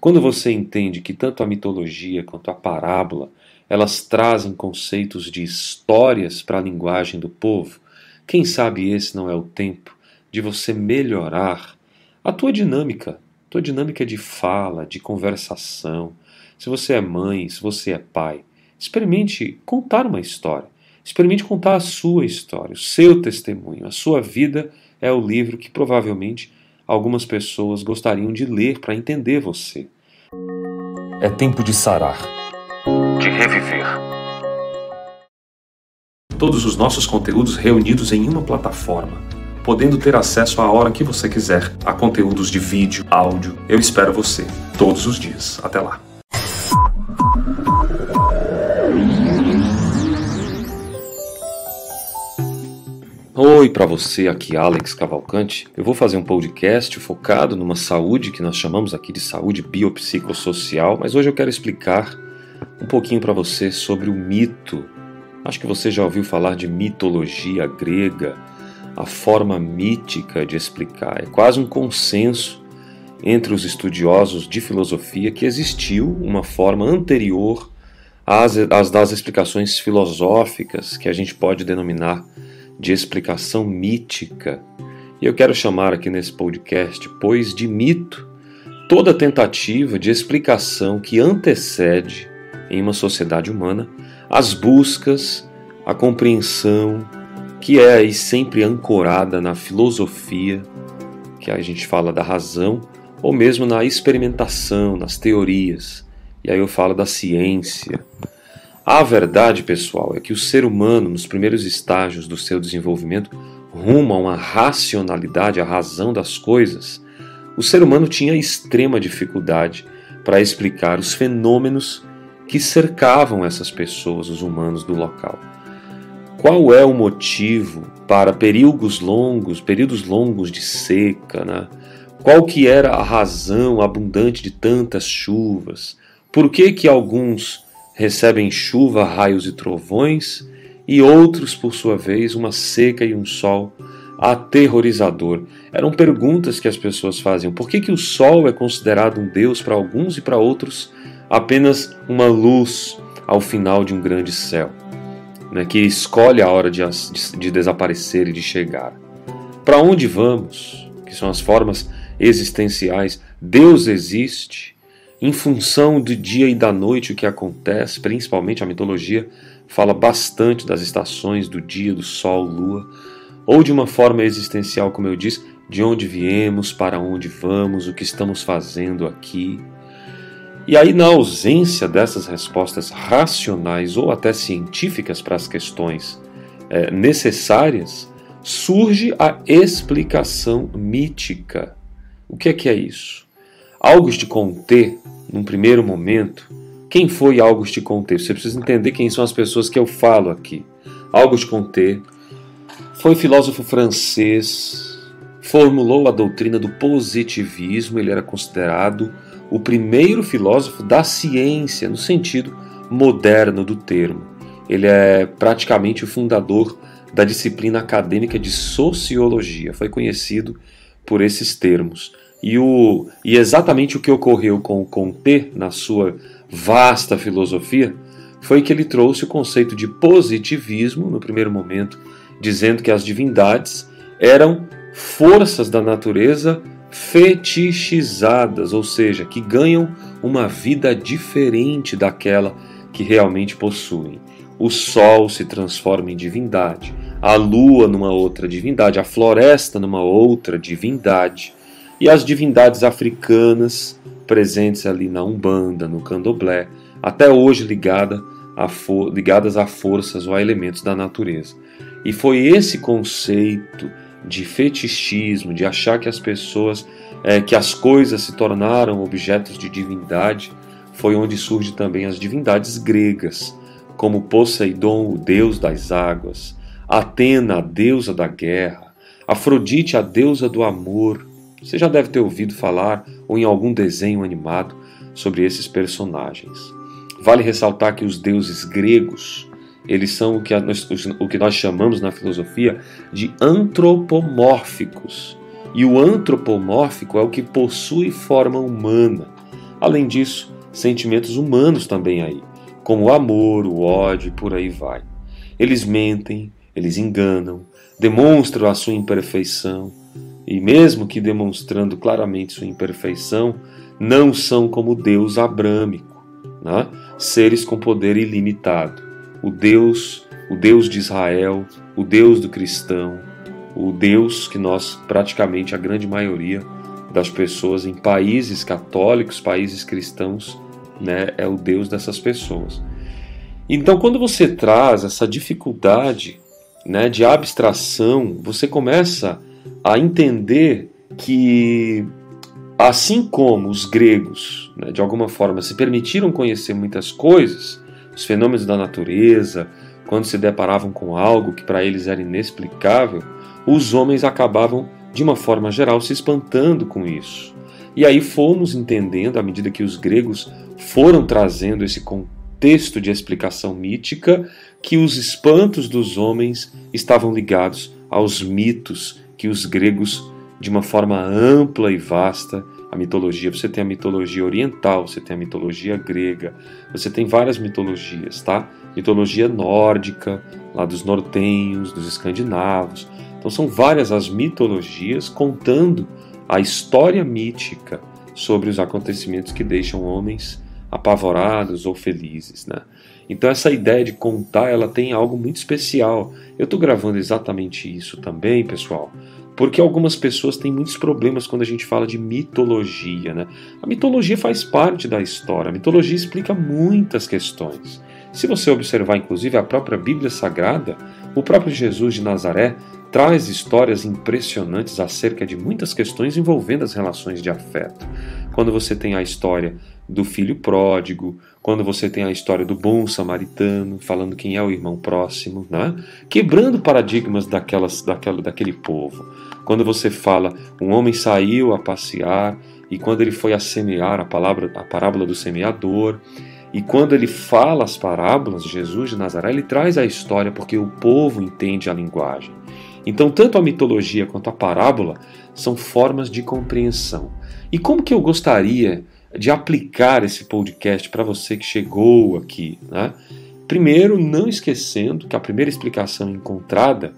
Quando você entende que tanto a mitologia quanto a parábola elas trazem conceitos de histórias para a linguagem do povo, quem sabe esse não é o tempo de você melhorar a tua dinâmica, tua dinâmica de fala, de conversação. Se você é mãe, se você é pai, experimente contar uma história. Experimente contar a sua história, o seu testemunho. A sua vida é o livro que provavelmente algumas pessoas gostariam de ler para entender você. É tempo de sarar, de reviver. Todos os nossos conteúdos reunidos em uma plataforma, podendo ter acesso a hora que você quiser a conteúdos de vídeo, áudio. Eu espero você todos os dias. Até lá. Oi para você, aqui Alex Cavalcante. Eu vou fazer um podcast focado numa saúde que nós chamamos aqui de saúde biopsicossocial, mas hoje eu quero explicar um pouquinho para você sobre o mito. Acho que você já ouviu falar de mitologia grega, a forma mítica de explicar. É quase um consenso entre os estudiosos de filosofia que existiu uma forma anterior às, às das explicações filosóficas que a gente pode denominar de explicação mítica. E eu quero chamar aqui nesse podcast, pois, de mito, toda tentativa de explicação que antecede, em uma sociedade humana, as buscas, a compreensão, que é aí sempre ancorada na filosofia, que a gente fala da razão, ou mesmo na experimentação, nas teorias. E aí eu falo da ciência, a verdade, pessoal, é que o ser humano, nos primeiros estágios do seu desenvolvimento, rumo a uma racionalidade, a razão das coisas, o ser humano tinha extrema dificuldade para explicar os fenômenos que cercavam essas pessoas, os humanos do local. Qual é o motivo para períodos longos, períodos longos de seca, né? Qual que era a razão abundante de tantas chuvas? Por que que alguns recebem chuva, raios e trovões, e outros, por sua vez, uma seca e um sol aterrorizador. Eram perguntas que as pessoas faziam. Por que, que o sol é considerado um deus para alguns e para outros apenas uma luz ao final de um grande céu, né, que escolhe a hora de, de, de desaparecer e de chegar? Para onde vamos? Que são as formas existenciais. Deus existe em função do dia e da noite o que acontece, principalmente a mitologia fala bastante das estações do dia, do sol, lua, ou de uma forma existencial, como eu disse, de onde viemos, para onde vamos, o que estamos fazendo aqui. E aí, na ausência dessas respostas racionais ou até científicas para as questões é, necessárias, surge a explicação mítica. O que é que é isso? August Comte, num primeiro momento, quem foi Auguste Comte? Você precisa entender quem são as pessoas que eu falo aqui. Auguste Comte foi filósofo francês, formulou a doutrina do positivismo, ele era considerado o primeiro filósofo da ciência, no sentido moderno do termo. Ele é praticamente o fundador da disciplina acadêmica de sociologia, foi conhecido por esses termos. E, o, e exatamente o que ocorreu com o na sua vasta filosofia foi que ele trouxe o conceito de positivismo no primeiro momento, dizendo que as divindades eram forças da natureza fetichizadas, ou seja, que ganham uma vida diferente daquela que realmente possuem. O sol se transforma em divindade, a lua numa outra divindade, a floresta numa outra divindade e as divindades africanas presentes ali na Umbanda, no Candomblé, até hoje ligada ligadas a forças ou a elementos da natureza. E foi esse conceito de fetichismo, de achar que as pessoas, é, que as coisas se tornaram objetos de divindade, foi onde surge também as divindades gregas, como Poseidon, o deus das águas, Atena, a deusa da guerra, Afrodite, a deusa do amor, você já deve ter ouvido falar ou em algum desenho animado sobre esses personagens. Vale ressaltar que os deuses gregos, eles são o que, nós, o que nós chamamos na filosofia de antropomórficos. E o antropomórfico é o que possui forma humana. Além disso, sentimentos humanos também aí, como o amor, o ódio e por aí vai. Eles mentem, eles enganam, demonstram a sua imperfeição, e mesmo que demonstrando claramente sua imperfeição, não são como Deus abrâmico, né? seres com poder ilimitado. O Deus, o Deus de Israel, o Deus do cristão, o Deus que nós, praticamente a grande maioria das pessoas em países católicos, países cristãos, né, é o Deus dessas pessoas. Então, quando você traz essa dificuldade né, de abstração, você começa a entender que, assim como os gregos, né, de alguma forma, se permitiram conhecer muitas coisas, os fenômenos da natureza, quando se deparavam com algo que para eles era inexplicável, os homens acabavam, de uma forma geral, se espantando com isso. E aí fomos entendendo, à medida que os gregos foram trazendo esse contexto de explicação mítica, que os espantos dos homens estavam ligados aos mitos que os gregos, de uma forma ampla e vasta, a mitologia, você tem a mitologia oriental, você tem a mitologia grega, você tem várias mitologias, tá? Mitologia nórdica, lá dos nortenhos, dos escandinavos. Então são várias as mitologias contando a história mítica sobre os acontecimentos que deixam homens apavorados ou felizes, né? Então essa ideia de contar, ela tem algo muito especial. Eu estou gravando exatamente isso também, pessoal, porque algumas pessoas têm muitos problemas quando a gente fala de mitologia, né? A mitologia faz parte da história. A mitologia explica muitas questões. Se você observar, inclusive, a própria Bíblia Sagrada, o próprio Jesus de Nazaré traz histórias impressionantes acerca de muitas questões envolvendo as relações de afeto. Quando você tem a história do filho pródigo, quando você tem a história do bom samaritano, falando quem é o irmão próximo, né? quebrando paradigmas daquelas, daquela, daquele povo. Quando você fala, um homem saiu a passear e quando ele foi a semear, a, palavra, a parábola do semeador, e quando ele fala as parábolas, Jesus de Nazaré, ele traz a história porque o povo entende a linguagem. Então, tanto a mitologia quanto a parábola são formas de compreensão. E como que eu gostaria de aplicar esse podcast para você que chegou aqui? Né? Primeiro, não esquecendo que a primeira explicação encontrada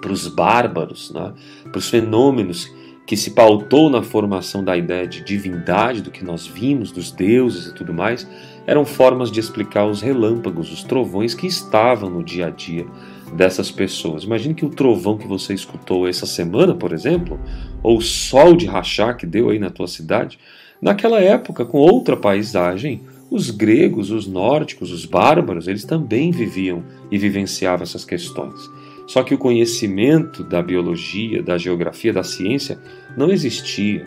para os bárbaros, né, para os fenômenos que se pautou na formação da ideia de divindade, do que nós vimos, dos deuses e tudo mais, eram formas de explicar os relâmpagos, os trovões que estavam no dia a dia dessas pessoas. Imagine que o trovão que você escutou essa semana, por exemplo, ou o sol de rachar que deu aí na tua cidade, naquela época, com outra paisagem, os gregos, os nórdicos, os bárbaros, eles também viviam e vivenciavam essas questões. Só que o conhecimento da biologia, da geografia, da ciência não existia.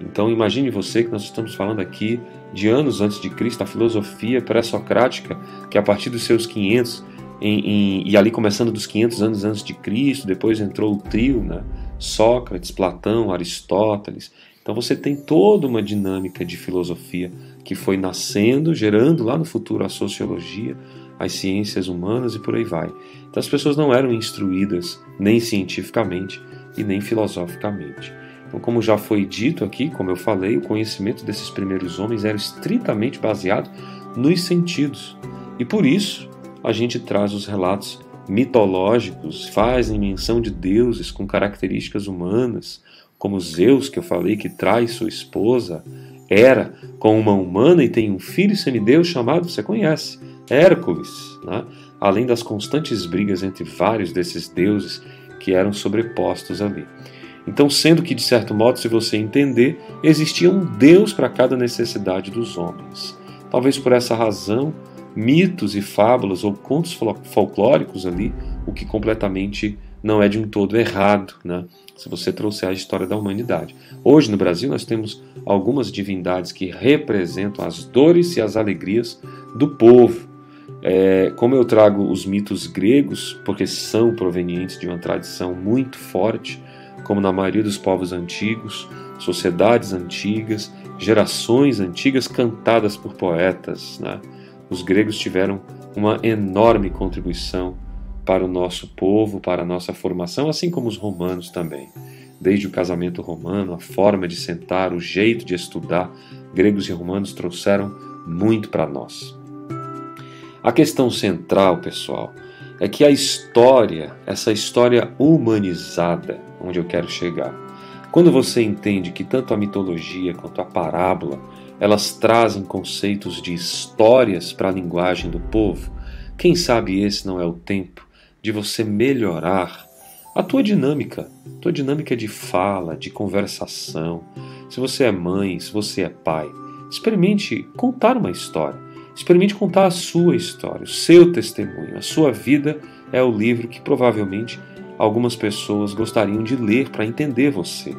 Então imagine você que nós estamos falando aqui de anos antes de Cristo, a filosofia pré-socrática, que a partir dos seus 500 em, em, e ali começando dos 500 anos antes de Cristo, depois entrou o trio, né? Sócrates, Platão, Aristóteles. Então você tem toda uma dinâmica de filosofia que foi nascendo, gerando lá no futuro a sociologia, as ciências humanas e por aí vai. Então as pessoas não eram instruídas nem cientificamente e nem filosoficamente. Então, como já foi dito aqui, como eu falei, o conhecimento desses primeiros homens era estritamente baseado nos sentidos. E por isso, a gente traz os relatos mitológicos, fazem menção de deuses com características humanas, como Zeus, que eu falei que traz sua esposa, Hera, com uma humana e tem um filho semideus chamado, você conhece, Hércules, né? além das constantes brigas entre vários desses deuses que eram sobrepostos ali. Então, sendo que, de certo modo, se você entender, existia um Deus para cada necessidade dos homens. Talvez por essa razão, mitos e fábulas ou contos folclóricos ali, o que completamente não é de um todo errado, né? se você trouxer a história da humanidade. Hoje no Brasil nós temos algumas divindades que representam as dores e as alegrias do povo. É, como eu trago os mitos gregos, porque são provenientes de uma tradição muito forte, como na maioria dos povos antigos, sociedades antigas, gerações antigas cantadas por poetas. Né? Os gregos tiveram uma enorme contribuição para o nosso povo, para a nossa formação, assim como os romanos também. Desde o casamento romano, a forma de sentar, o jeito de estudar, gregos e romanos trouxeram muito para nós. A questão central, pessoal, é que a história, essa história humanizada, onde eu quero chegar, quando você entende que tanto a mitologia quanto a parábola, elas trazem conceitos de histórias para a linguagem do povo, quem sabe esse não é o tempo de você melhorar a tua dinâmica, tua dinâmica de fala, de conversação. Se você é mãe, se você é pai, experimente contar uma história. Experimente contar a sua história, o seu testemunho. A sua vida é o livro que provavelmente algumas pessoas gostariam de ler para entender você.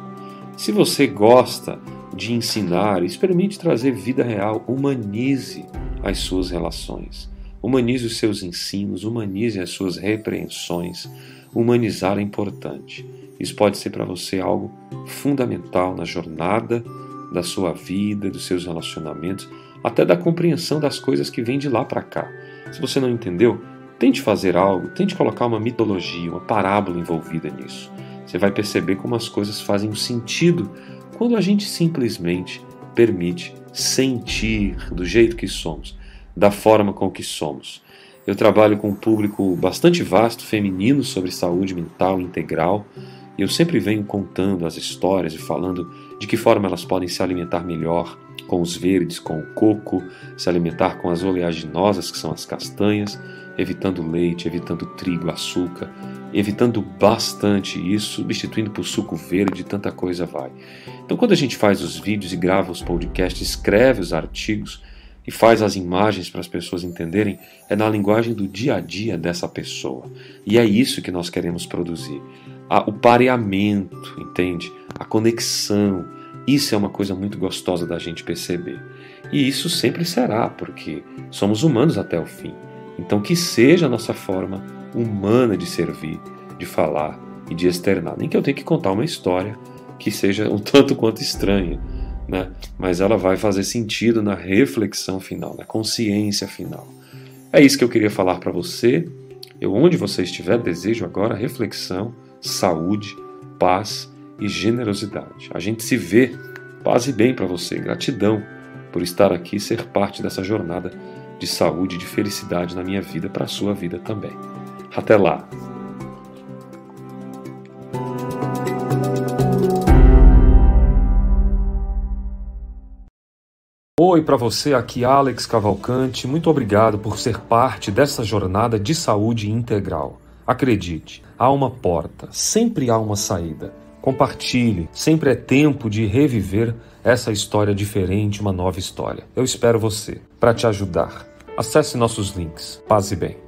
Se você gosta de ensinar, experimente trazer vida real, humanize as suas relações. Humanize os seus ensinos, humanize as suas repreensões. Humanizar é importante. Isso pode ser para você algo fundamental na jornada da sua vida, dos seus relacionamentos, até da compreensão das coisas que vêm de lá para cá. Se você não entendeu, tente fazer algo, tente colocar uma mitologia, uma parábola envolvida nisso. Você vai perceber como as coisas fazem um sentido quando a gente simplesmente permite sentir do jeito que somos da forma com que somos. Eu trabalho com um público bastante vasto, feminino, sobre saúde mental integral, e eu sempre venho contando as histórias e falando de que forma elas podem se alimentar melhor com os verdes, com o coco, se alimentar com as oleaginosas, que são as castanhas, evitando leite, evitando trigo, açúcar, evitando bastante isso, substituindo por suco verde, tanta coisa vai. Então, quando a gente faz os vídeos e grava os podcasts, escreve os artigos, e faz as imagens para as pessoas entenderem é na linguagem do dia a dia dessa pessoa. E é isso que nós queremos produzir. o pareamento, entende? A conexão. Isso é uma coisa muito gostosa da gente perceber. E isso sempre será, porque somos humanos até o fim. Então, que seja a nossa forma humana de servir, de falar e de externar. Nem que eu tenha que contar uma história que seja um tanto quanto estranha né? mas ela vai fazer sentido na reflexão final, na consciência final. É isso que eu queria falar para você. Eu, onde você estiver, desejo agora reflexão, saúde, paz e generosidade. A gente se vê. Paz e bem para você. Gratidão por estar aqui e ser parte dessa jornada de saúde e de felicidade na minha vida, para a sua vida também. Até lá! Oi para você, aqui Alex Cavalcante. Muito obrigado por ser parte dessa jornada de saúde integral. Acredite, há uma porta, sempre há uma saída. Compartilhe, sempre é tempo de reviver essa história diferente, uma nova história. Eu espero você para te ajudar. Acesse nossos links. Paz e bem.